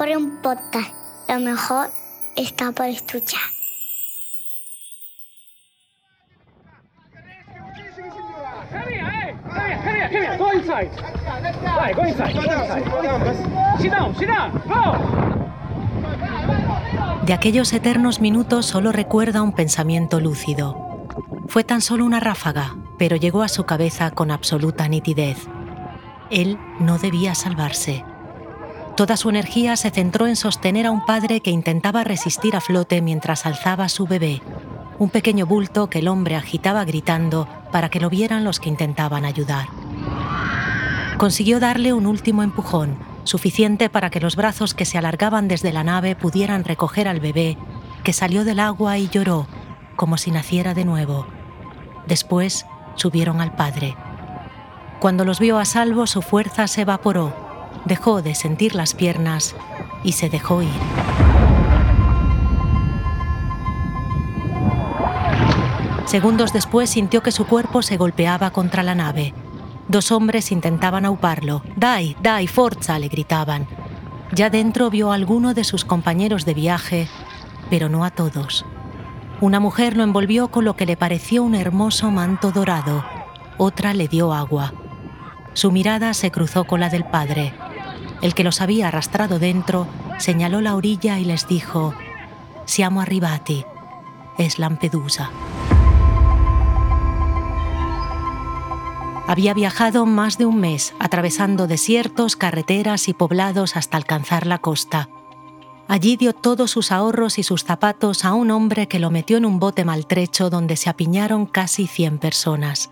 por un podcast. Lo mejor está por escuchar. De aquellos eternos minutos solo recuerda un pensamiento lúcido. Fue tan solo una ráfaga, pero llegó a su cabeza con absoluta nitidez. Él no debía salvarse. Toda su energía se centró en sostener a un padre que intentaba resistir a flote mientras alzaba a su bebé, un pequeño bulto que el hombre agitaba gritando para que lo vieran los que intentaban ayudar. Consiguió darle un último empujón, suficiente para que los brazos que se alargaban desde la nave pudieran recoger al bebé, que salió del agua y lloró, como si naciera de nuevo. Después subieron al padre. Cuando los vio a salvo, su fuerza se evaporó, dejó de sentir las piernas y se dejó ir. Segundos después sintió que su cuerpo se golpeaba contra la nave. Dos hombres intentaban auparlo. Dai, dai, forza, le gritaban. Ya dentro vio a alguno de sus compañeros de viaje, pero no a todos. Una mujer lo envolvió con lo que le pareció un hermoso manto dorado. Otra le dio agua. Su mirada se cruzó con la del padre. El que los había arrastrado dentro señaló la orilla y les dijo, Siamo arrivati, es Lampedusa. Había viajado más de un mes, atravesando desiertos, carreteras y poblados hasta alcanzar la costa. Allí dio todos sus ahorros y sus zapatos a un hombre que lo metió en un bote maltrecho donde se apiñaron casi 100 personas.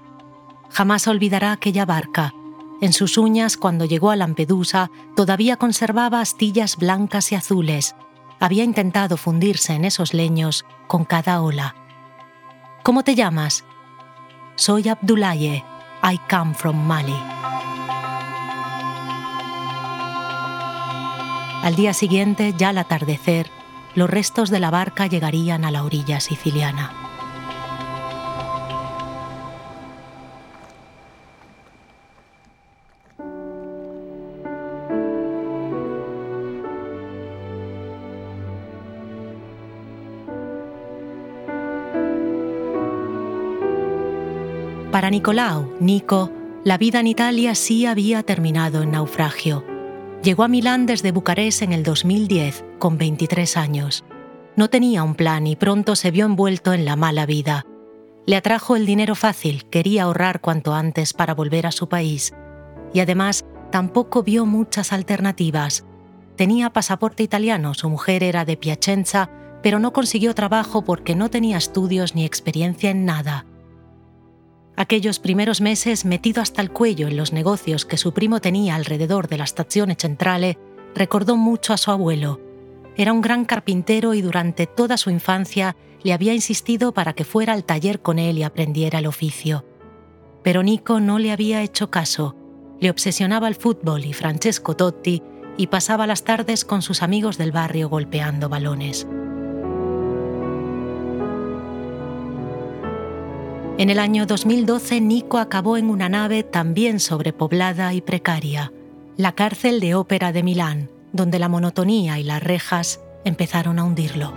Jamás olvidará aquella barca. En sus uñas, cuando llegó a Lampedusa, todavía conservaba astillas blancas y azules. Había intentado fundirse en esos leños con cada ola. ¿Cómo te llamas? Soy Abdulaye, I come from Mali. Al día siguiente, ya al atardecer, los restos de la barca llegarían a la orilla siciliana. Para Nicolao, Nico, la vida en Italia sí había terminado en naufragio. Llegó a Milán desde Bucarest en el 2010, con 23 años. No tenía un plan y pronto se vio envuelto en la mala vida. Le atrajo el dinero fácil, quería ahorrar cuanto antes para volver a su país. Y además, tampoco vio muchas alternativas. Tenía pasaporte italiano, su mujer era de Piacenza, pero no consiguió trabajo porque no tenía estudios ni experiencia en nada. Aquellos primeros meses metido hasta el cuello en los negocios que su primo tenía alrededor de la estación centrale, recordó mucho a su abuelo. Era un gran carpintero y durante toda su infancia le había insistido para que fuera al taller con él y aprendiera el oficio. Pero Nico no le había hecho caso. Le obsesionaba el fútbol y Francesco Totti y pasaba las tardes con sus amigos del barrio golpeando balones. En el año 2012, Nico acabó en una nave también sobrepoblada y precaria, la cárcel de ópera de Milán, donde la monotonía y las rejas empezaron a hundirlo.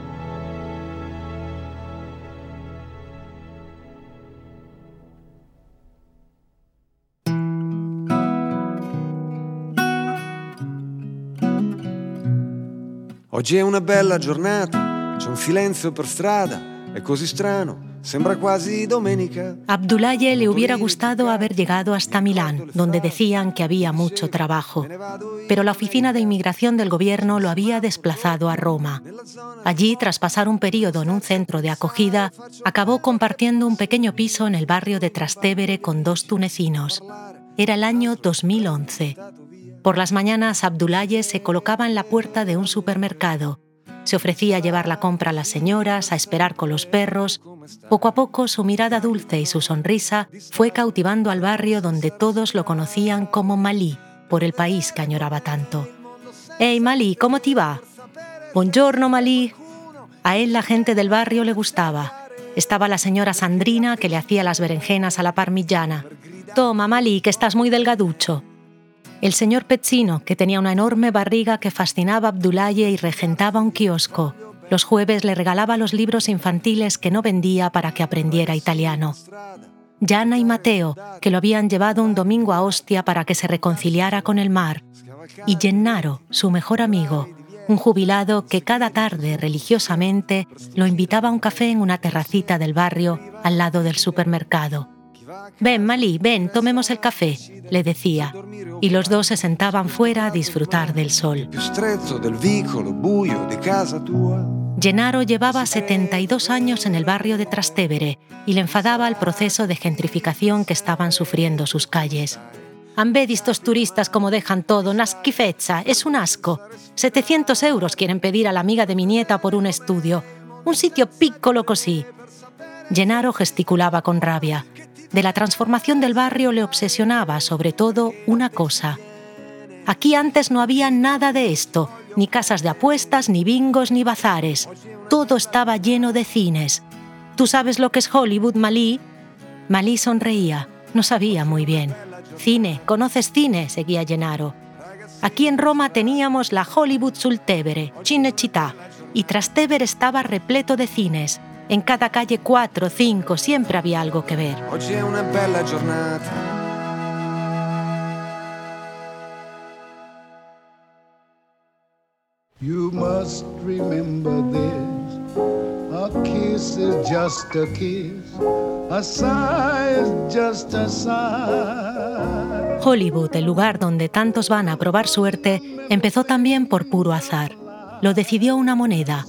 Oggi è una bella giornata, c'è un silenzio per strada, è così strano Sembra quasi domenica. Abdulaye le hubiera gustado haber llegado hasta Milán, donde decían que había mucho trabajo. Pero la oficina de inmigración del gobierno lo había desplazado a Roma. Allí, tras pasar un periodo en un centro de acogida, acabó compartiendo un pequeño piso en el barrio de Trastevere con dos tunecinos. Era el año 2011. Por las mañanas, Abdulaye se colocaba en la puerta de un supermercado se ofrecía a llevar la compra a las señoras, a esperar con los perros. Poco a poco su mirada dulce y su sonrisa fue cautivando al barrio donde todos lo conocían como Malí, por el país que añoraba tanto. Hey Malí, ¿cómo te va? Buongiorno Malí. A él la gente del barrio le gustaba. Estaba la señora Sandrina que le hacía las berenjenas a la parmigiana. Toma, Malí, que estás muy delgaducho. El señor Pezzino, que tenía una enorme barriga que fascinaba a Abdulaye y regentaba un kiosco. Los jueves le regalaba los libros infantiles que no vendía para que aprendiera italiano. Jana y Mateo, que lo habían llevado un domingo a Ostia para que se reconciliara con el mar. Y Gennaro, su mejor amigo, un jubilado que cada tarde religiosamente lo invitaba a un café en una terracita del barrio al lado del supermercado. Ven, Malí, ven, tomemos el café, le decía, y los dos se sentaban fuera a disfrutar del sol. Gennaro llevaba 72 años en el barrio de Trastevere y le enfadaba el proceso de gentrificación que estaban sufriendo sus calles. Han estos turistas como dejan todo, nasquifezza, es un asco. 700 euros quieren pedir a la amiga de mi nieta por un estudio. Un sitio piccolo così. Gennaro gesticulaba con rabia. De la transformación del barrio le obsesionaba sobre todo una cosa. Aquí antes no había nada de esto, ni casas de apuestas, ni bingos, ni bazares. Todo estaba lleno de cines. ¿Tú sabes lo que es Hollywood, Malí? Malí sonreía, no sabía muy bien. Cine, ¿conoces cine? seguía Gennaro. Aquí en Roma teníamos la Hollywood sul Tevere, Cinecittà, y Trastevere estaba repleto de cines. En cada calle cuatro, cinco, siempre había algo que ver. Oggi è una bella giornata. You must remember this. A kiss is just a kiss. A sigh is just a sigh. Hollywood, el lugar donde tantos van a probar suerte, empezó también por puro azar. Lo decidió una moneda,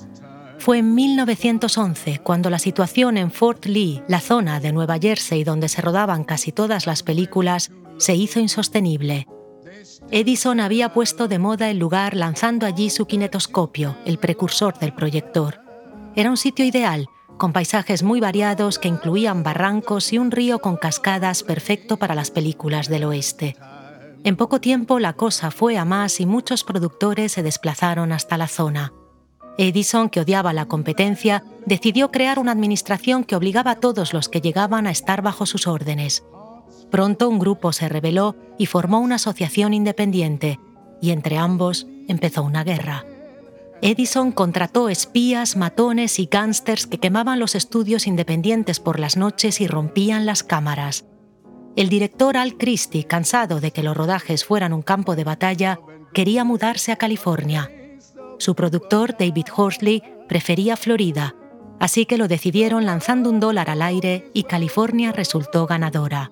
fue en 1911 cuando la situación en Fort Lee, la zona de Nueva Jersey donde se rodaban casi todas las películas, se hizo insostenible. Edison había puesto de moda el lugar lanzando allí su kinetoscopio, el precursor del proyector. Era un sitio ideal, con paisajes muy variados que incluían barrancos y un río con cascadas perfecto para las películas del oeste. En poco tiempo la cosa fue a más y muchos productores se desplazaron hasta la zona. Edison, que odiaba la competencia, decidió crear una administración que obligaba a todos los que llegaban a estar bajo sus órdenes. Pronto un grupo se rebeló y formó una asociación independiente, y entre ambos empezó una guerra. Edison contrató espías, matones y gángsters que quemaban los estudios independientes por las noches y rompían las cámaras. El director Al Christie, cansado de que los rodajes fueran un campo de batalla, quería mudarse a California su productor, David Horsley, prefería Florida, así que lo decidieron lanzando un dólar al aire y California resultó ganadora.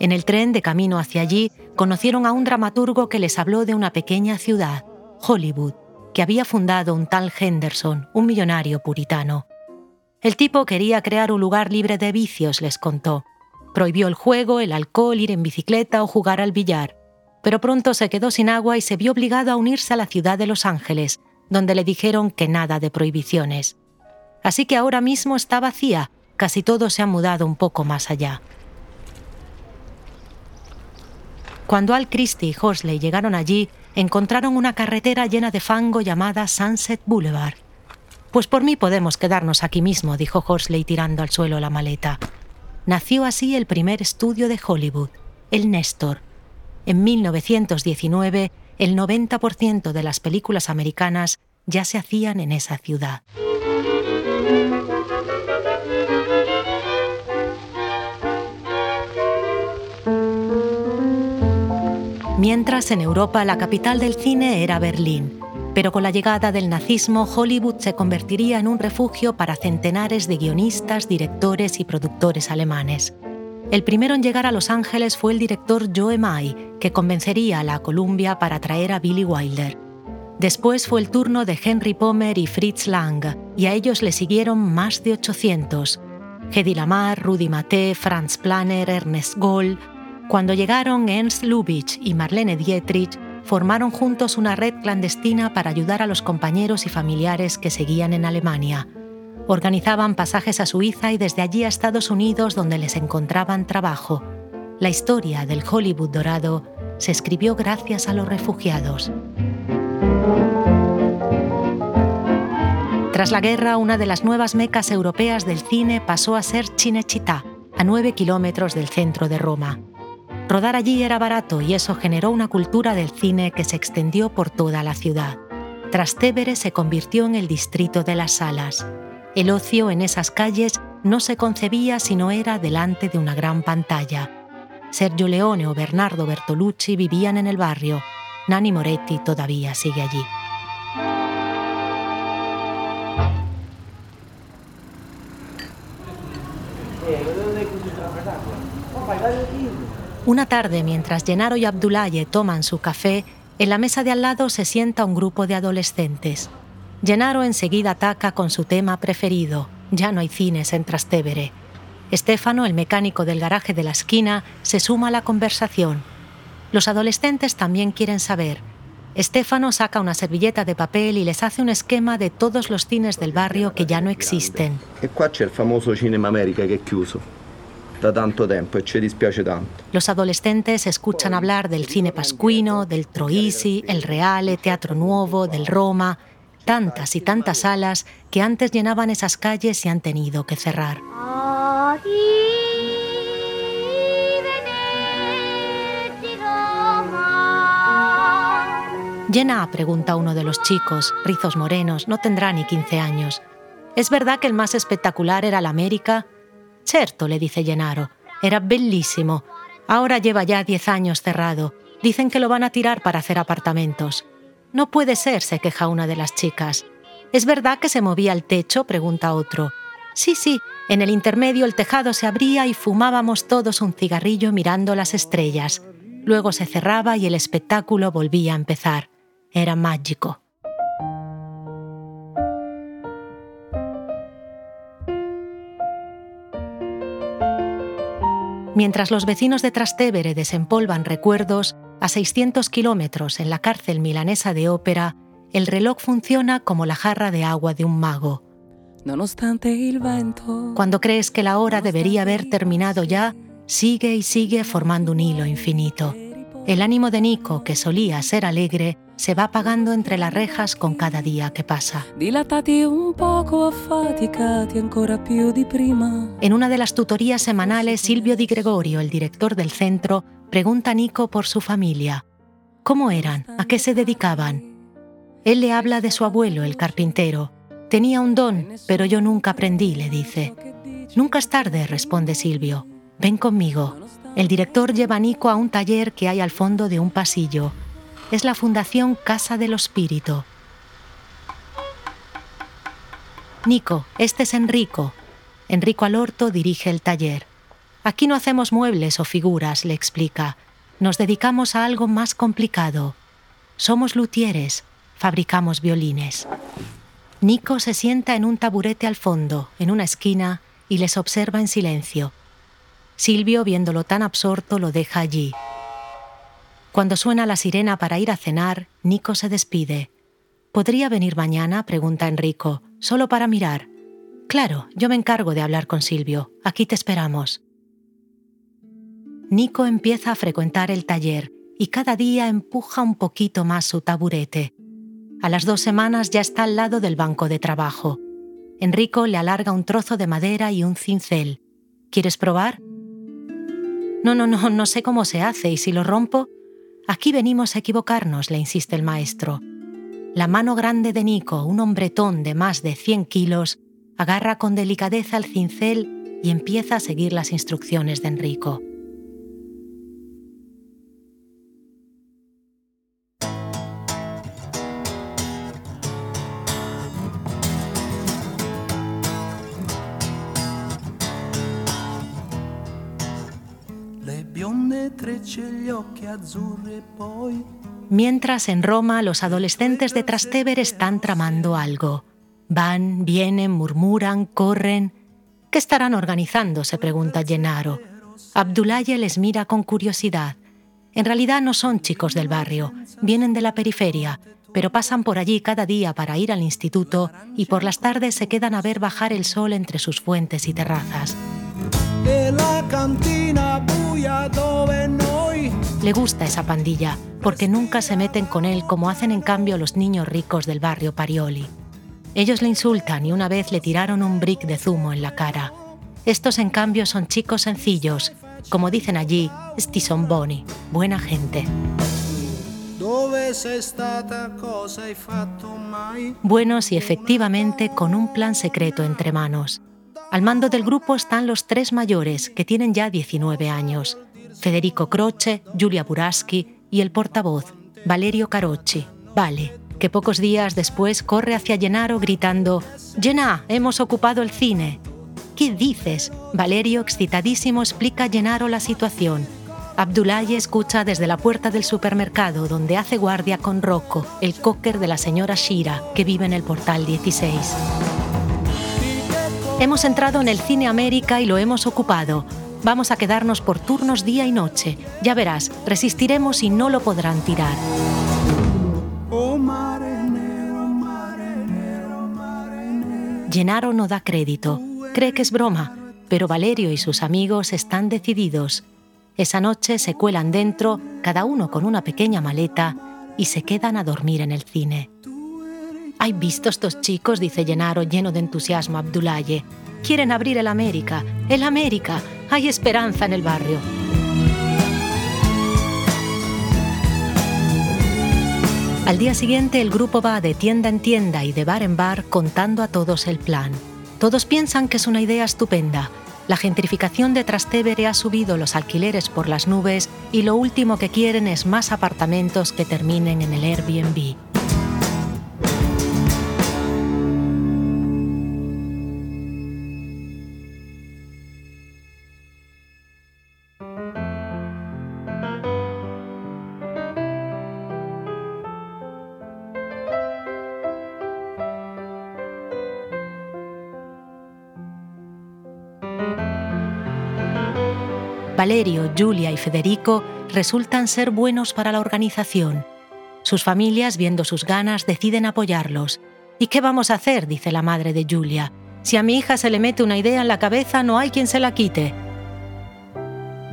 En el tren de camino hacia allí conocieron a un dramaturgo que les habló de una pequeña ciudad, Hollywood, que había fundado un tal Henderson, un millonario puritano. El tipo quería crear un lugar libre de vicios, les contó. Prohibió el juego, el alcohol, ir en bicicleta o jugar al billar. Pero pronto se quedó sin agua y se vio obligado a unirse a la ciudad de Los Ángeles, donde le dijeron que nada de prohibiciones. Así que ahora mismo está vacía, casi todo se ha mudado un poco más allá. Cuando Al Christie y Horsley llegaron allí, encontraron una carretera llena de fango llamada Sunset Boulevard. Pues por mí podemos quedarnos aquí mismo, dijo Horsley tirando al suelo la maleta. Nació así el primer estudio de Hollywood, el Néstor. En 1919 el 90% de las películas americanas ya se hacían en esa ciudad. Mientras en Europa la capital del cine era Berlín, pero con la llegada del nazismo Hollywood se convertiría en un refugio para centenares de guionistas, directores y productores alemanes. El primero en llegar a Los Ángeles fue el director Joe May, que convencería a la Columbia para traer a Billy Wilder. Después fue el turno de Henry Pomer y Fritz Lang, y a ellos le siguieron más de 800. Hedy Lamar, Rudy Mate, Franz Planner, Ernest Gold. Cuando llegaron Ernst Lubitsch y Marlene Dietrich, formaron juntos una red clandestina para ayudar a los compañeros y familiares que seguían en Alemania. Organizaban pasajes a Suiza y desde allí a Estados Unidos donde les encontraban trabajo. La historia del Hollywood dorado se escribió gracias a los refugiados. Tras la guerra, una de las nuevas mecas europeas del cine pasó a ser Cinecittà, a nueve kilómetros del centro de Roma. Rodar allí era barato y eso generó una cultura del cine que se extendió por toda la ciudad. Trastevere se convirtió en el distrito de las salas. El ocio en esas calles no se concebía si no era delante de una gran pantalla. Sergio Leone o Bernardo Bertolucci vivían en el barrio. Nani Moretti todavía sigue allí. Una tarde, mientras Gennaro y Abdulaye toman su café, en la mesa de al lado se sienta un grupo de adolescentes. Gennaro enseguida ataca con su tema preferido, ya no hay cines en Trastevere. Estefano, el mecánico del garaje de la esquina, se suma a la conversación. Los adolescentes también quieren saber. Estefano saca una servilleta de papel y les hace un esquema de todos los cines del barrio que ya no existen. E qua c'è il famoso Cinema America che è chiuso da tanto tempo e ci dispiace tanto. Los adolescentes escuchan hablar del cine pascuino, del Troisi, el Reale, Teatro Nuevo, del Roma, tantas y tantas salas que antes llenaban esas calles y han tenido que cerrar. Llena, pregunta uno de los chicos, rizos morenos, no tendrá ni 15 años. ¿Es verdad que el más espectacular era la América? Certo, le dice Gennaro, era bellísimo. Ahora lleva ya 10 años cerrado. Dicen que lo van a tirar para hacer apartamentos. No puede ser, se queja una de las chicas. ¿Es verdad que se movía el techo? pregunta otro. Sí, sí, en el intermedio el tejado se abría y fumábamos todos un cigarrillo mirando las estrellas. Luego se cerraba y el espectáculo volvía a empezar. Era mágico. Mientras los vecinos de Trastevere desempolvan recuerdos, a 600 kilómetros en la cárcel milanesa de ópera, el reloj funciona como la jarra de agua de un mago. Cuando crees que la hora debería haber terminado ya, sigue y sigue formando un hilo infinito. El ánimo de Nico, que solía ser alegre, se va apagando entre las rejas con cada día que pasa. En una de las tutorías semanales, Silvio Di Gregorio, el director del centro, pregunta Nico por su familia. ¿Cómo eran? ¿A qué se dedicaban? Él le habla de su abuelo, el carpintero. Tenía un don, pero yo nunca aprendí, le dice. Nunca es tarde, responde Silvio. Ven conmigo. El director lleva a Nico a un taller que hay al fondo de un pasillo. Es la Fundación Casa del Espíritu. Nico, este es Enrico. Enrico Alorto dirige el taller. Aquí no hacemos muebles o figuras, le explica. Nos dedicamos a algo más complicado. Somos luthieres, fabricamos violines. Nico se sienta en un taburete al fondo, en una esquina, y les observa en silencio. Silvio, viéndolo tan absorto, lo deja allí. Cuando suena la sirena para ir a cenar, Nico se despide. ¿Podría venir mañana? pregunta Enrico, solo para mirar. Claro, yo me encargo de hablar con Silvio. Aquí te esperamos. Nico empieza a frecuentar el taller y cada día empuja un poquito más su taburete. A las dos semanas ya está al lado del banco de trabajo. Enrico le alarga un trozo de madera y un cincel. ¿Quieres probar? No, no, no, no sé cómo se hace y si lo rompo... Aquí venimos a equivocarnos, le insiste el maestro. La mano grande de Nico, un hombretón de más de 100 kilos, agarra con delicadeza el cincel y empieza a seguir las instrucciones de Enrico. Mientras en Roma los adolescentes de Trastevere están tramando algo. Van, vienen, murmuran, corren. ¿Qué estarán organizando? se pregunta Gennaro. Abdulaye les mira con curiosidad. En realidad no son chicos del barrio, vienen de la periferia, pero pasan por allí cada día para ir al instituto y por las tardes se quedan a ver bajar el sol entre sus fuentes y terrazas. Le gusta esa pandilla, porque nunca se meten con él como hacen en cambio los niños ricos del barrio Parioli. Ellos le insultan y una vez le tiraron un brick de zumo en la cara. Estos en cambio son chicos sencillos, Como dicen allí, sti son boni, buena gente. Buenos y efectivamente con un plan secreto entre manos. Al mando del grupo están los tres mayores, que tienen ya 19 años. Federico Croce, Giulia Buraski y el portavoz, Valerio Carocci, Vale, que pocos días después corre hacia Gennaro gritando, Genà, hemos ocupado el cine. ¿Qué dices? Valerio, excitadísimo, explica a Gennaro la situación. Abdullahi escucha desde la puerta del supermercado donde hace guardia con Rocco, el cocker de la señora Shira, que vive en el portal 16. Hemos entrado en el Cine América y lo hemos ocupado. Vamos a quedarnos por turnos día y noche. Ya verás, resistiremos y no lo podrán tirar. Gennaro no da crédito, cree que es broma, pero Valerio y sus amigos están decididos. Esa noche se cuelan dentro, cada uno con una pequeña maleta, y se quedan a dormir en el cine. ¿Hay visto estos chicos? dice Gennaro lleno de entusiasmo a Abdulaye. Quieren abrir el América. El América. Hay esperanza en el barrio. Al día siguiente el grupo va de tienda en tienda y de bar en bar contando a todos el plan. Todos piensan que es una idea estupenda. La gentrificación de Trastevere ha subido los alquileres por las nubes y lo último que quieren es más apartamentos que terminen en el Airbnb. Valerio, Julia y Federico resultan ser buenos para la organización. Sus familias, viendo sus ganas, deciden apoyarlos. ¿Y qué vamos a hacer? dice la madre de Julia. Si a mi hija se le mete una idea en la cabeza, no hay quien se la quite.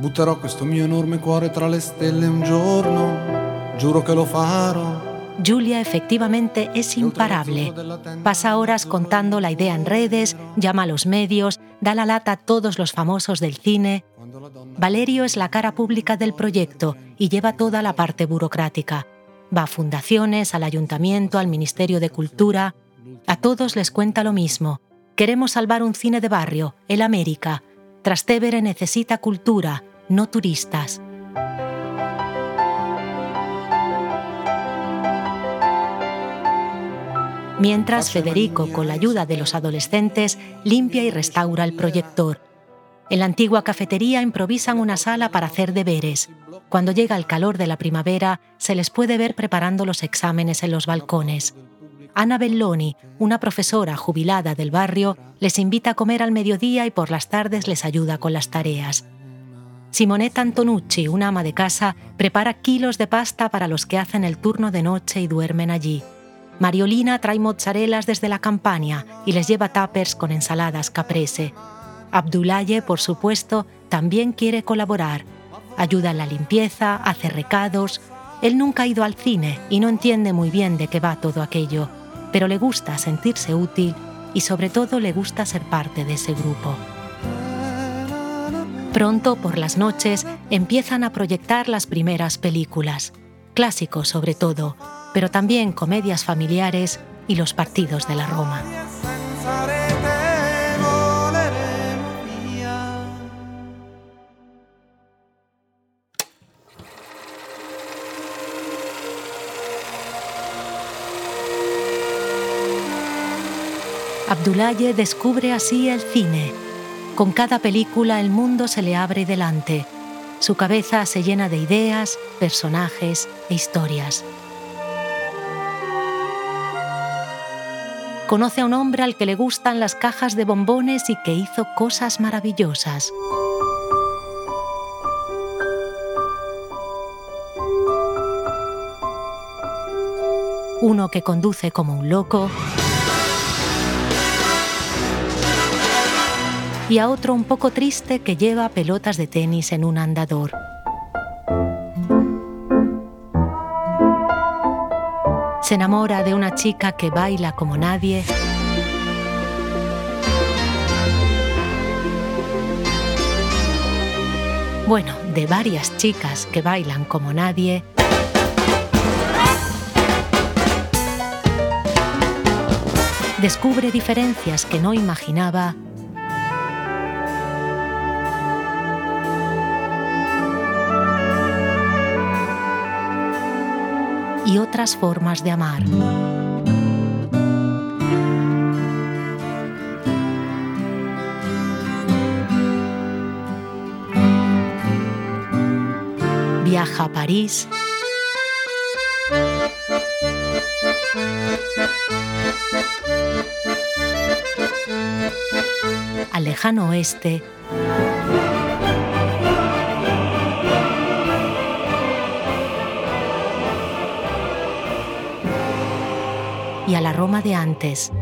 Butterò questo mio enorme cuore tra le stelle un giorno, giuro che lo farò. Julia efectivamente es imparable. Pasa horas contando la idea en redes, llama a los medios, da la lata a todos los famosos del cine. Valerio es la cara pública del proyecto y lleva toda la parte burocrática. Va a fundaciones, al ayuntamiento, al Ministerio de Cultura. A todos les cuenta lo mismo. Queremos salvar un cine de barrio, el América. Trastevere necesita cultura, no turistas. Mientras Federico, con la ayuda de los adolescentes, limpia y restaura el proyector. En la antigua cafetería improvisan una sala para hacer deberes. Cuando llega el calor de la primavera, se les puede ver preparando los exámenes en los balcones. Ana Belloni, una profesora jubilada del barrio, les invita a comer al mediodía y por las tardes les ayuda con las tareas. Simonetta Antonucci, una ama de casa, prepara kilos de pasta para los que hacen el turno de noche y duermen allí. Mariolina trae mozzarelas desde la campaña y les lleva tuppers con ensaladas caprese. Abdulaye, por supuesto, también quiere colaborar. Ayuda en la limpieza, hace recados. Él nunca ha ido al cine y no entiende muy bien de qué va todo aquello, pero le gusta sentirse útil y sobre todo le gusta ser parte de ese grupo. Pronto, por las noches, empiezan a proyectar las primeras películas, clásicos sobre todo, pero también comedias familiares y los partidos de la Roma. Abdulaye descubre así el cine. Con cada película el mundo se le abre delante. Su cabeza se llena de ideas, personajes e historias. Conoce a un hombre al que le gustan las cajas de bombones y que hizo cosas maravillosas. Uno que conduce como un loco y a otro un poco triste que lleva pelotas de tenis en un andador. Se enamora de una chica que baila como nadie. Bueno, de varias chicas que bailan como nadie, descubre diferencias que no imaginaba y otras formas de amar. Viaja a París. Al lejano oeste. Y a la Roma de antes.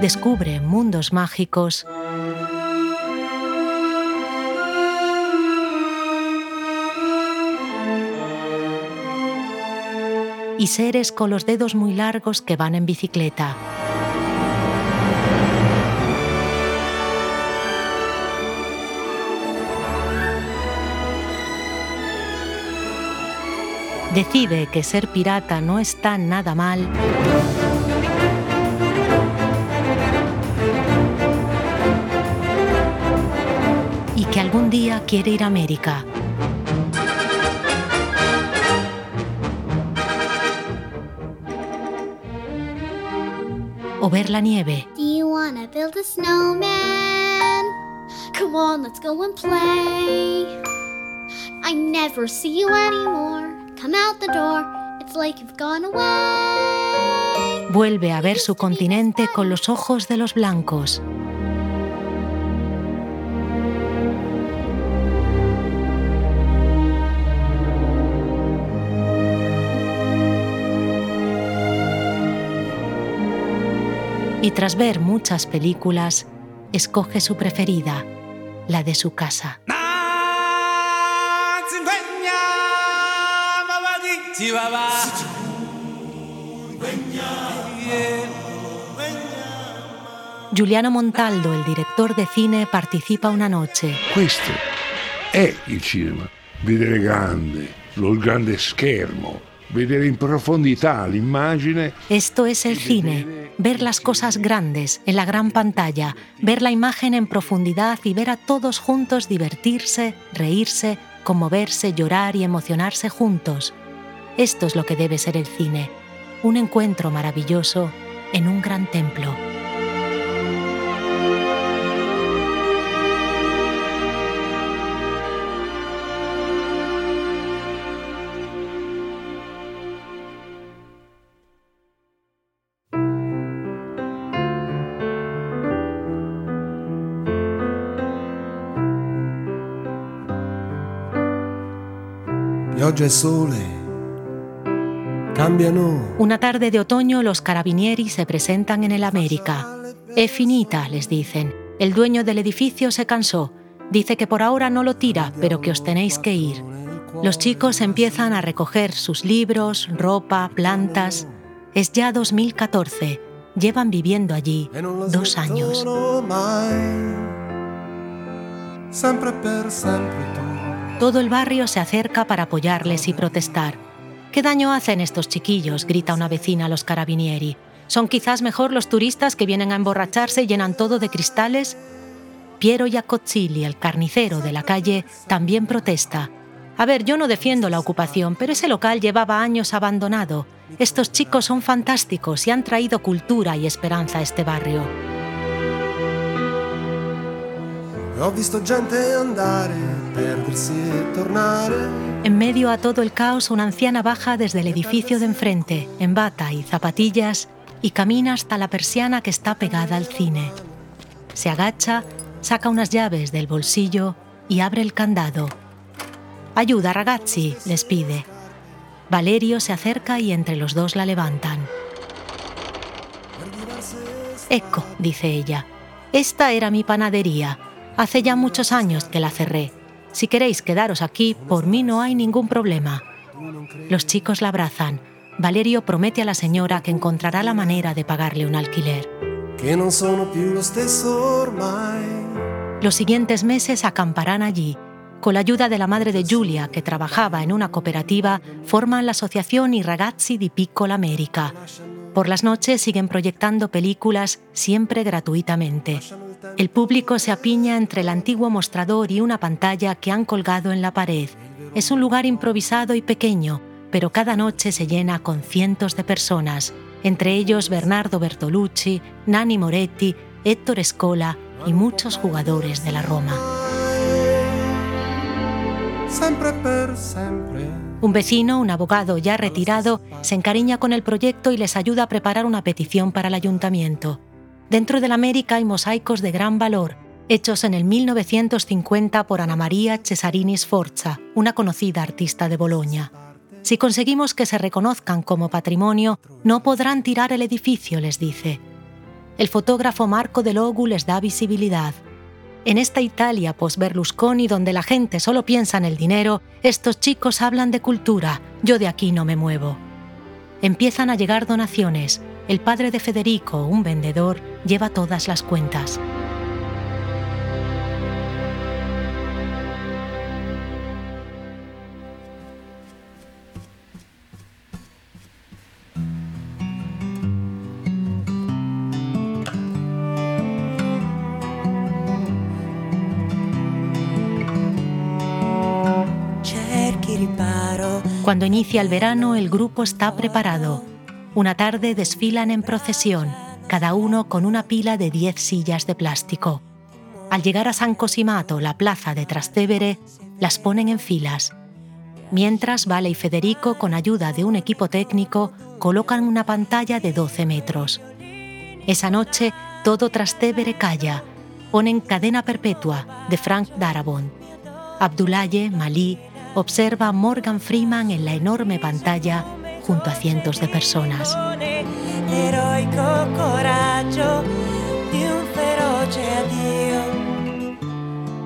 Descubre mundos mágicos y seres con los dedos muy largos que van en bicicleta. Decide que ser pirata no está nada mal, y que algún día quiere ir a América. O ver la nieve. Do you wanna build a snowman? Come on, let's go and play. I never see you anymore. Vuelve a ver su continente con los ojos de los blancos. Y tras ver muchas películas, escoge su preferida, la de su casa. Giuliano Montaldo, el director de cine, participa una noche. Questo è il cinema. Vedere grande, lo grande schermo, vedere in profondità l'immagine. Esto es el cine, ver las cosas grandes en la gran pantalla, ver la imagen en profundidad y ver a todos juntos divertirse, reírse, conmoverse, llorar y emocionarse juntos. Esto es lo que debe ser el cine, un encuentro maravilloso en un gran templo. E sole Una tarde de otoño los carabinieri se presentan en el América. Es finita, les dicen. El dueño del edificio se cansó. Dice que por ahora no lo tira, pero que os tenéis que ir. Los chicos empiezan a recoger sus libros, ropa, plantas. Es ya 2014. Llevan viviendo allí dos años. Todo el barrio se acerca para apoyarles y protestar. ¿Qué daño hacen estos chiquillos? grita una vecina a los carabinieri. ¿Son quizás mejor los turistas que vienen a emborracharse y llenan todo de cristales? Piero Iacozilli, el carnicero de la calle, también protesta. A ver, yo no defiendo la ocupación, pero ese local llevaba años abandonado. Estos chicos son fantásticos y han traído cultura y esperanza a este barrio. Ho visto gente andare. En medio a todo el caos, una anciana baja desde el edificio de enfrente, en bata y zapatillas, y camina hasta la persiana que está pegada al cine. Se agacha, saca unas llaves del bolsillo y abre el candado. Ayuda, ragazzi, les pide. Valerio se acerca y entre los dos la levantan. Ecco, dice ella, esta era mi panadería. Hace ya muchos años que la cerré. Si queréis quedaros aquí, por mí no hay ningún problema. Los chicos la abrazan. Valerio promete a la señora que encontrará la manera de pagarle un alquiler. Los siguientes meses acamparán allí. Con la ayuda de la madre de Giulia, que trabajaba en una cooperativa, forman la asociación I Ragazzi di Piccola America. Por las noches siguen proyectando películas siempre gratuitamente. El público se apiña entre el antiguo mostrador y una pantalla que han colgado en la pared. Es un lugar improvisado y pequeño, pero cada noche se llena con cientos de personas, entre ellos Bernardo Bertolucci, Nani Moretti, Héctor Scola y muchos jugadores de la Roma. Un vecino, un abogado ya retirado, se encariña con el proyecto y les ayuda a preparar una petición para el ayuntamiento. Dentro de la América hay mosaicos de gran valor, hechos en el 1950 por Ana María Cesarini Sforza, una conocida artista de Boloña. Si conseguimos que se reconozcan como patrimonio, no podrán tirar el edificio, les dice. El fotógrafo Marco De Logu les da visibilidad. En esta Italia post-Berlusconi, donde la gente solo piensa en el dinero, estos chicos hablan de cultura. Yo de aquí no me muevo. Empiezan a llegar donaciones. El padre de Federico, un vendedor, lleva todas las cuentas. Cuando inicia el verano, el grupo está preparado. Una tarde desfilan en procesión, cada uno con una pila de 10 sillas de plástico. Al llegar a San Cosimato, la plaza de Trastevere, las ponen en filas. Mientras Vale y Federico, con ayuda de un equipo técnico, colocan una pantalla de 12 metros. Esa noche, todo Trastevere calla. Ponen Cadena Perpetua, de Frank Darabont. Abdoulaye, Malí, observa Morgan Freeman en la enorme pantalla junto a cientos de personas. L'eroico coraggio di un feroce addio.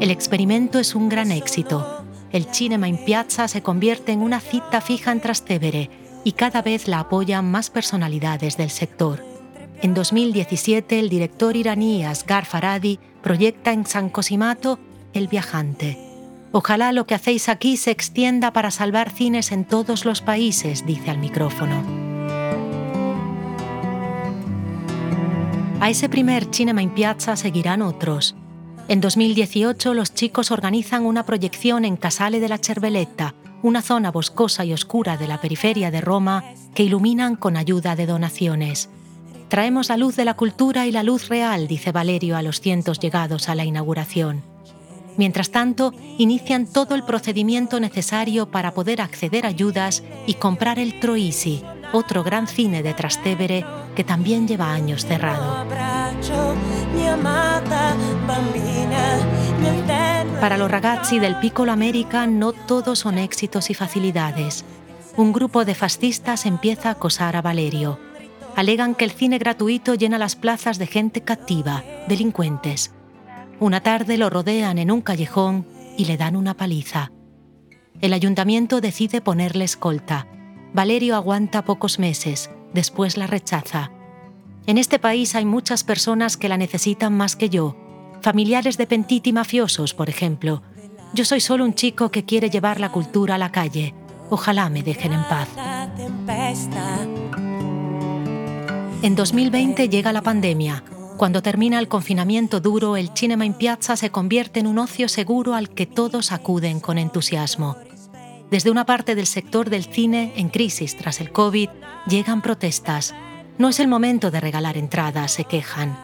El experimento es un gran éxito. El Cinema in Piazza se convierte en una cita fija en Trastevere y cada vez la apoyan más personalidades del sector. En 2017, el director iraní Asghar Farhadi proyecta en San Cosimato El viajante. Ojalá lo que hacéis aquí se extienda para salvar cines en todos los países, dice al micrófono. A ese primer Cinema in Piazza seguirán otros. En 2018 los chicos organizan una proyección en Casale de la Cervelletta, una zona boscosa y oscura de la periferia de Roma que iluminan con ayuda de donaciones. Traemos la luz de la cultura y la luz real, dice Valerio a los cientos llegados a la inauguración. Mientras tanto, inician todo el procedimiento necesario para poder acceder a ayudas y comprar el Troisi, otro gran cine de Trastevere que también lleva años cerrado. Para los ragazzi del Piccolo América no todos son éxitos y facilidades. Un grupo de fascistas empieza a acosar a Valerio. Alegan que el cine gratuito llena las plazas de gente captiva, delincuentes. Una tarde lo rodean en un callejón y le dan una paliza. El ayuntamiento decide ponerle escolta. Valerio aguanta pocos meses, después la rechaza. En este país hay muchas personas que la necesitan más que yo. Familiares de pentiti mafiosos, por ejemplo. Yo soy solo un chico que quiere llevar la cultura a la calle. Ojalá me dejen en paz. En 2020 llega la pandemia. Cuando termina el confinamiento duro, el Cinema in Piazza se convierte en un ocio seguro al que todos acuden con entusiasmo. Desde una parte del sector del cine en crisis tras el COVID, llegan protestas. No es el momento de regalar entradas, se quejan.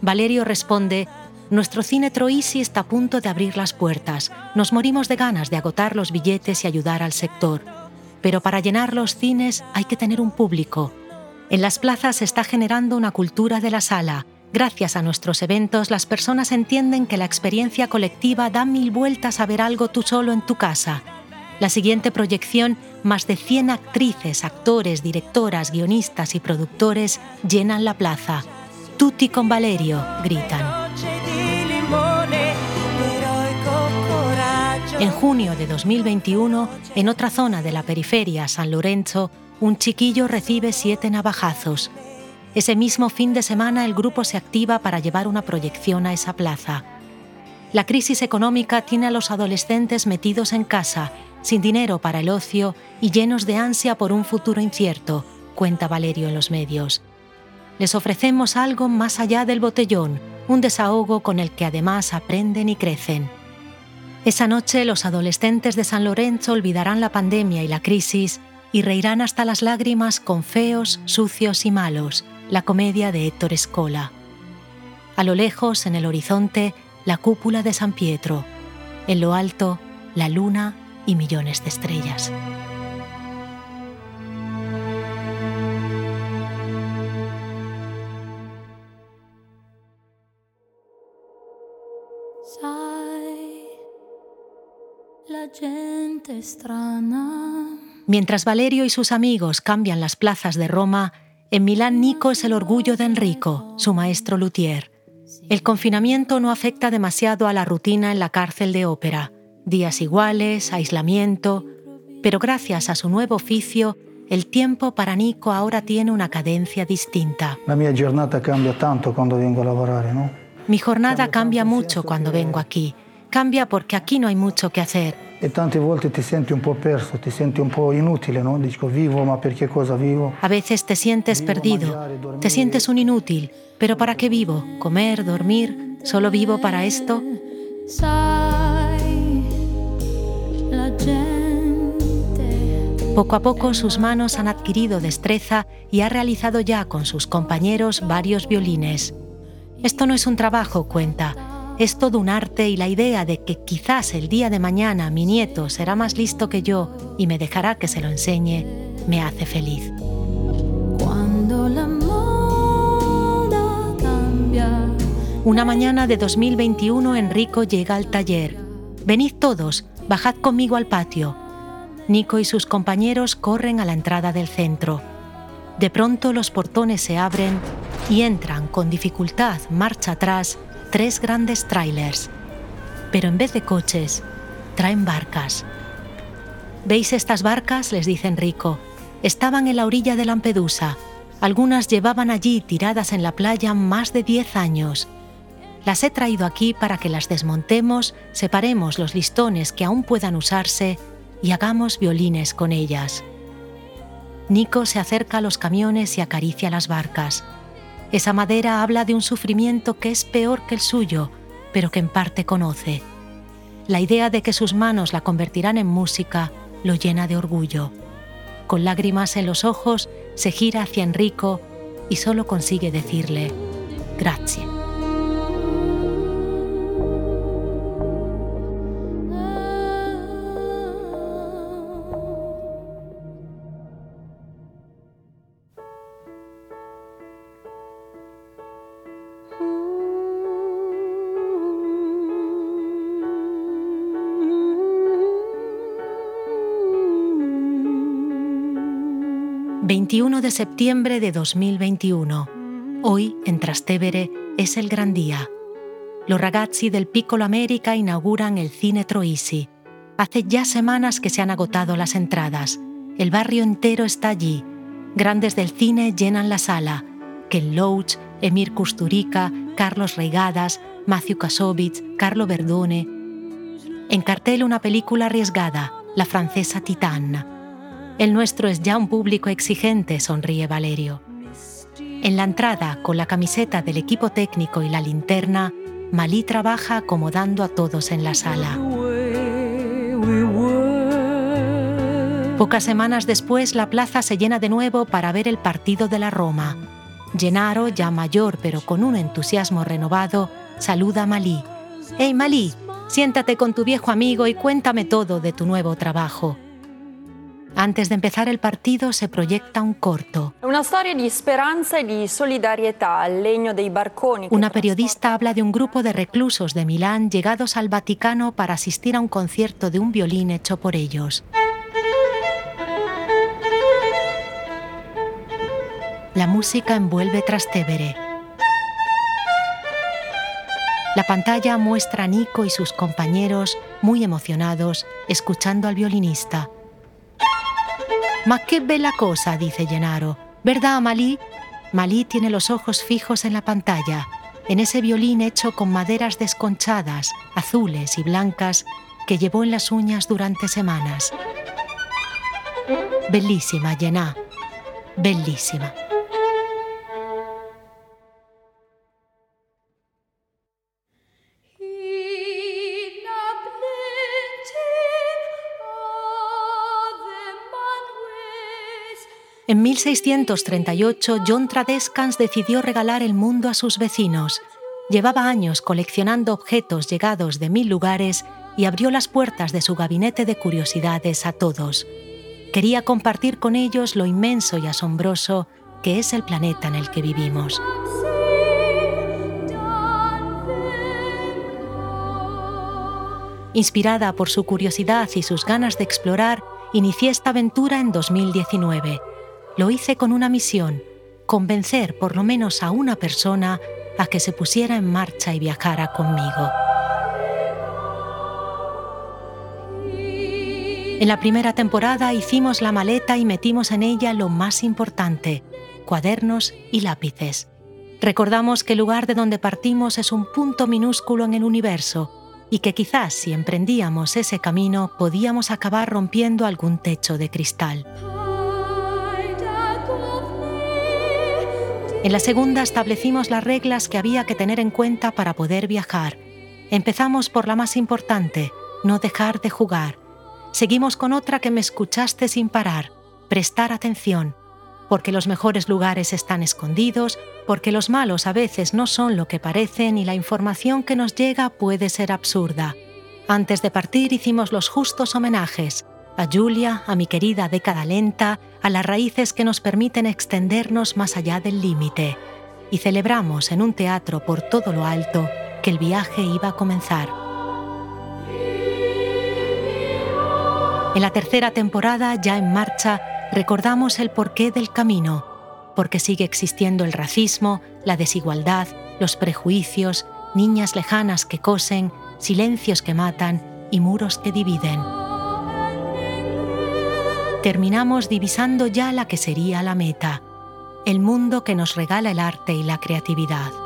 Valerio responde, nuestro cine Troisi está a punto de abrir las puertas. Nos morimos de ganas de agotar los billetes y ayudar al sector. Pero para llenar los cines hay que tener un público. En las plazas se está generando una cultura de la sala. Gracias a nuestros eventos, las personas entienden que la experiencia colectiva da mil vueltas a ver algo tú solo en tu casa. La siguiente proyección, más de 100 actrices, actores, directoras, guionistas y productores llenan la plaza. Tutti con Valerio, gritan. En junio de 2021, en otra zona de la periferia, San Lorenzo, un chiquillo recibe siete navajazos. Ese mismo fin de semana el grupo se activa para llevar una proyección a esa plaza. La crisis económica tiene a los adolescentes metidos en casa, sin dinero para el ocio y llenos de ansia por un futuro incierto, cuenta Valerio en los medios. Les ofrecemos algo más allá del botellón, un desahogo con el que además aprenden y crecen. Esa noche los adolescentes de San Lorenzo olvidarán la pandemia y la crisis y reirán hasta las lágrimas con Feos, Sucios y Malos, la comedia de Héctor Escola. A lo lejos, en el horizonte, la cúpula de San Pietro. En lo alto, la luna y millones de estrellas. Mientras Valerio y sus amigos cambian las plazas de Roma, en Milán Nico es el orgullo de Enrico, su maestro luthier. El confinamiento no afecta demasiado a la rutina en la cárcel de ópera. Días iguales, aislamiento, pero gracias a su nuevo oficio, el tiempo para Nico ahora tiene una cadencia distinta. La mia giornata cambia tanto cuando vengo a lavorare, ¿no? Mi jornada cambia mucho cuando vengo aquí. Cambia porque aquí no hay mucho que hacer. E tante volte ti senti un po' perso, ti senti un po' inutile, no? Dico, vivo, ma perché cosa vivo? A veces te sientes perdido, te sientes un inútil, pero ¿para qué vivo? ¿Comer, dormir? ¿Solo vivo para esto? Poco a poco sus manos han adquirido destreza y ha realizado ya con sus compañeros varios violines. Esto no es un trabajo, cuenta, es todo un arte y la idea de que quizás el día de mañana mi nieto será más listo que yo y me dejará que se lo enseñe, me hace feliz. Cuando la moda cambia. Una mañana de 2021 Enrico llega al taller. Venid todos, bajad conmigo al patio. Nico y sus compañeros corren a la entrada del centro. De pronto los portones se abren y entran con dificultad marcha atrás tres grandes trailers, pero en vez de coches, traen barcas. ¿Veis estas barcas? les dice Enrico. Estaban en la orilla de Lampedusa. Algunas llevaban allí tiradas en la playa más de 10 años. Las he traído aquí para que las desmontemos, separemos los listones que aún puedan usarse y hagamos violines con ellas. Nico se acerca a los camiones y acaricia las barcas. Esa madera habla de un sufrimiento que es peor que el suyo, pero que en parte conoce. La idea de que sus manos la convertirán en música lo llena de orgullo. Con lágrimas en los ojos, se gira hacia Enrico y solo consigue decirle, gracias. 21 de septiembre de 2021. Hoy, en Trastevere, es el gran día. Los ragazzi del Piccolo América inauguran el Cine Troisi. Hace ya semanas que se han agotado las entradas. El barrio entero está allí. Grandes del cine llenan la sala. Ken Loach, Emir Kusturica, Carlos Reigadas, Matthew Kasovitz, Carlo Verdone. En cartel una película arriesgada, la francesa Titane. El nuestro es ya un público exigente, sonríe Valerio. En la entrada, con la camiseta del equipo técnico y la linterna, Malí trabaja acomodando a todos en la sala. Pocas semanas después, la plaza se llena de nuevo para ver el partido de la Roma. Gennaro, ya mayor pero con un entusiasmo renovado, saluda a Malí. ¡Hey Malí! Siéntate con tu viejo amigo y cuéntame todo de tu nuevo trabajo. Antes de empezar el partido se proyecta un corto. Una e periodista habla de un grupo de reclusos de Milán llegados al Vaticano para asistir a un concierto de un violín hecho por ellos. La música envuelve Trastevere. La pantalla muestra a Nico y sus compañeros muy emocionados escuchando al violinista. Ma qué bella cosa, dice Gennaro. ¿Verdad, Malí? Malí tiene los ojos fijos en la pantalla, en ese violín hecho con maderas desconchadas, azules y blancas, que llevó en las uñas durante semanas. Bellísima, Jenna. Bellísima. En 1638, John Tradescans decidió regalar el mundo a sus vecinos. Llevaba años coleccionando objetos llegados de mil lugares y abrió las puertas de su gabinete de curiosidades a todos. Quería compartir con ellos lo inmenso y asombroso que es el planeta en el que vivimos. Inspirada por su curiosidad y sus ganas de explorar, inicié esta aventura en 2019 lo hice con una misión, convencer por lo menos a una persona a que se pusiera en marcha y viajara conmigo. En la primera temporada hicimos la maleta y metimos en ella lo más importante, cuadernos y lápices. Recordamos que el lugar de donde partimos es un punto minúsculo en el universo y que quizás si emprendíamos ese camino podíamos acabar rompiendo algún techo de cristal. En la segunda establecimos las reglas que había que tener en cuenta para poder viajar. Empezamos por la más importante, no dejar de jugar. Seguimos con otra que me escuchaste sin parar, prestar atención, porque los mejores lugares están escondidos, porque los malos a veces no son lo que parecen y la información que nos llega puede ser absurda. Antes de partir hicimos los justos homenajes, a Julia, a mi querida década lenta, a las raíces que nos permiten extendernos más allá del límite, y celebramos en un teatro por todo lo alto que el viaje iba a comenzar. En la tercera temporada, ya en marcha, recordamos el porqué del camino, porque sigue existiendo el racismo, la desigualdad, los prejuicios, niñas lejanas que cosen, silencios que matan y muros que dividen terminamos divisando ya la que sería la meta, el mundo que nos regala el arte y la creatividad.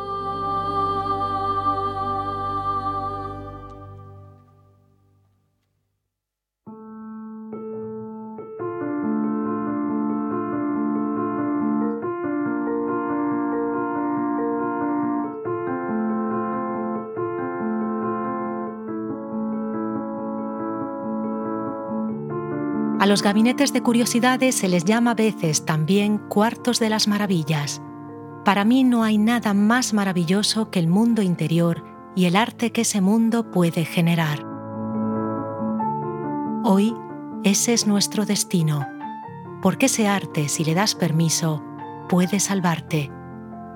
Los gabinetes de curiosidades se les llama a veces también cuartos de las maravillas. Para mí no hay nada más maravilloso que el mundo interior y el arte que ese mundo puede generar. Hoy ese es nuestro destino, porque ese arte, si le das permiso, puede salvarte.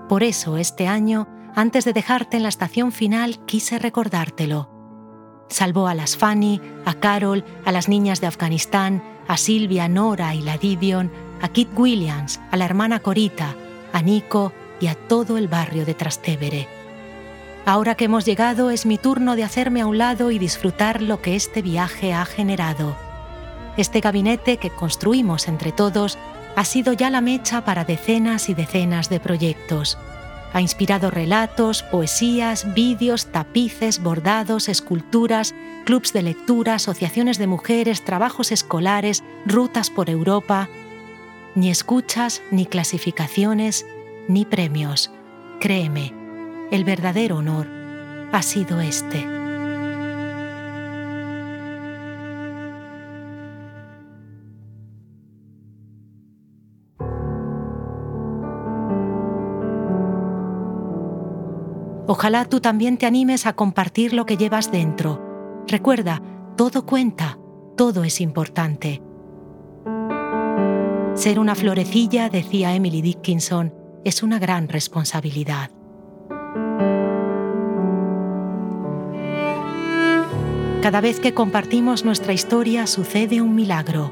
Por eso este año, antes de dejarte en la estación final, quise recordártelo. Salvó a las Fanny, a Carol, a las niñas de Afganistán, a Silvia, Nora y la Didion, a Kit Williams, a la hermana Corita, a Nico y a todo el barrio de Trastevere. Ahora que hemos llegado es mi turno de hacerme a un lado y disfrutar lo que este viaje ha generado. Este gabinete que construimos entre todos ha sido ya la mecha para decenas y decenas de proyectos. Ha inspirado relatos, poesías, vídeos, tapices, bordados, esculturas, clubs de lectura, asociaciones de mujeres, trabajos escolares, rutas por Europa. Ni escuchas, ni clasificaciones, ni premios. Créeme, el verdadero honor ha sido este. Ojalá tú también te animes a compartir lo que llevas dentro. Recuerda, todo cuenta, todo es importante. Ser una florecilla, decía Emily Dickinson, es una gran responsabilidad. Cada vez que compartimos nuestra historia sucede un milagro.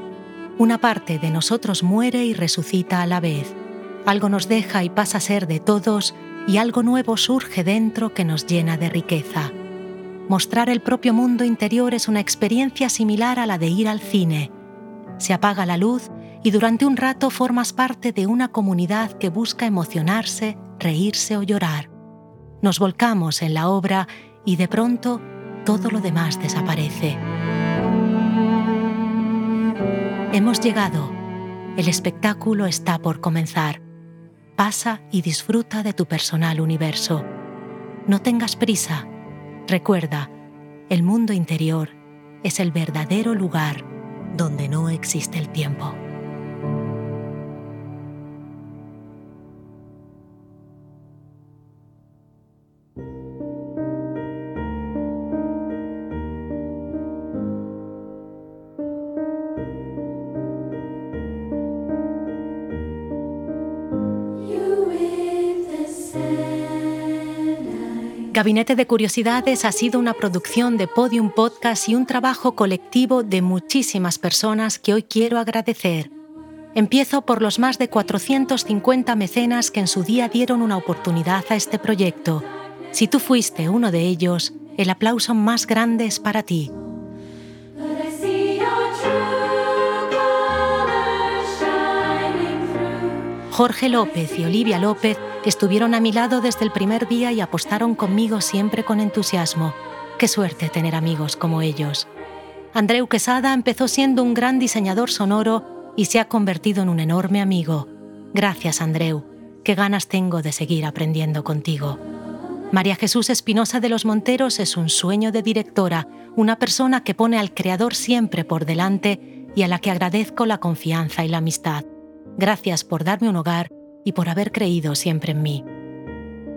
Una parte de nosotros muere y resucita a la vez. Algo nos deja y pasa a ser de todos y algo nuevo surge dentro que nos llena de riqueza. Mostrar el propio mundo interior es una experiencia similar a la de ir al cine. Se apaga la luz y durante un rato formas parte de una comunidad que busca emocionarse, reírse o llorar. Nos volcamos en la obra y de pronto todo lo demás desaparece. Hemos llegado. El espectáculo está por comenzar. Pasa y disfruta de tu personal universo. No tengas prisa. Recuerda, el mundo interior es el verdadero lugar donde no existe el tiempo. Gabinete de Curiosidades ha sido una producción de Podium Podcast y un trabajo colectivo de muchísimas personas que hoy quiero agradecer. Empiezo por los más de 450 mecenas que en su día dieron una oportunidad a este proyecto. Si tú fuiste uno de ellos, el aplauso más grande es para ti. Jorge López y Olivia López estuvieron a mi lado desde el primer día y apostaron conmigo siempre con entusiasmo. Qué suerte tener amigos como ellos. Andreu Quesada empezó siendo un gran diseñador sonoro y se ha convertido en un enorme amigo. Gracias, Andreu. Qué ganas tengo de seguir aprendiendo contigo. María Jesús Espinosa de los Monteros es un sueño de directora, una persona que pone al creador siempre por delante y a la que agradezco la confianza y la amistad. Gracias por darme un hogar y por haber creído siempre en mí.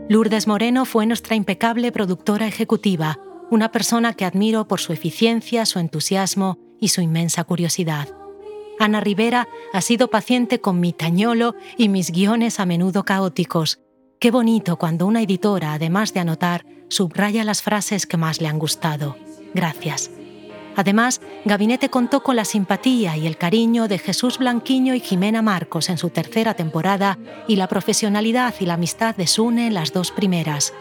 Lourdes Moreno fue nuestra impecable productora ejecutiva, una persona que admiro por su eficiencia, su entusiasmo y su inmensa curiosidad. Ana Rivera ha sido paciente con mi tañolo y mis guiones a menudo caóticos. Qué bonito cuando una editora, además de anotar, subraya las frases que más le han gustado. Gracias. Además, Gabinete contó con la simpatía y el cariño de Jesús Blanquiño y Jimena Marcos en su tercera temporada y la profesionalidad y la amistad de Sune en las dos primeras.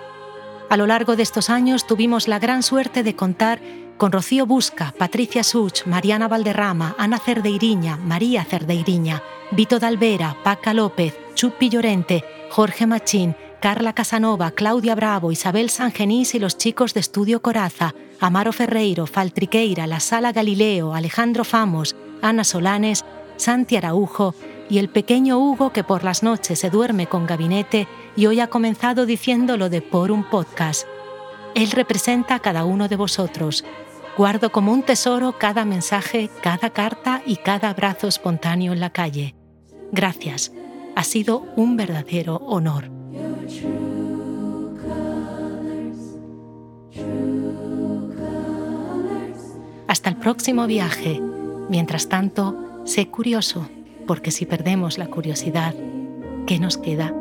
A lo largo de estos años tuvimos la gran suerte de contar con Rocío Busca, Patricia Such, Mariana Valderrama, Ana Cerdeiriña, María Cerdeiriña, Vito Dalvera, Paca López, Chupi Llorente, Jorge Machín, Carla Casanova, Claudia Bravo, Isabel Sangenís y los chicos de Estudio Coraza, Amaro Ferreiro, Faltriqueira, La Sala Galileo, Alejandro Famos, Ana Solanes, Santi Araujo y el pequeño Hugo que por las noches se duerme con gabinete y hoy ha comenzado diciendo lo de por un podcast. Él representa a cada uno de vosotros. Guardo como un tesoro cada mensaje, cada carta y cada abrazo espontáneo en la calle. Gracias. Ha sido un verdadero honor. Hasta el próximo viaje. Mientras tanto, sé curioso, porque si perdemos la curiosidad, ¿qué nos queda?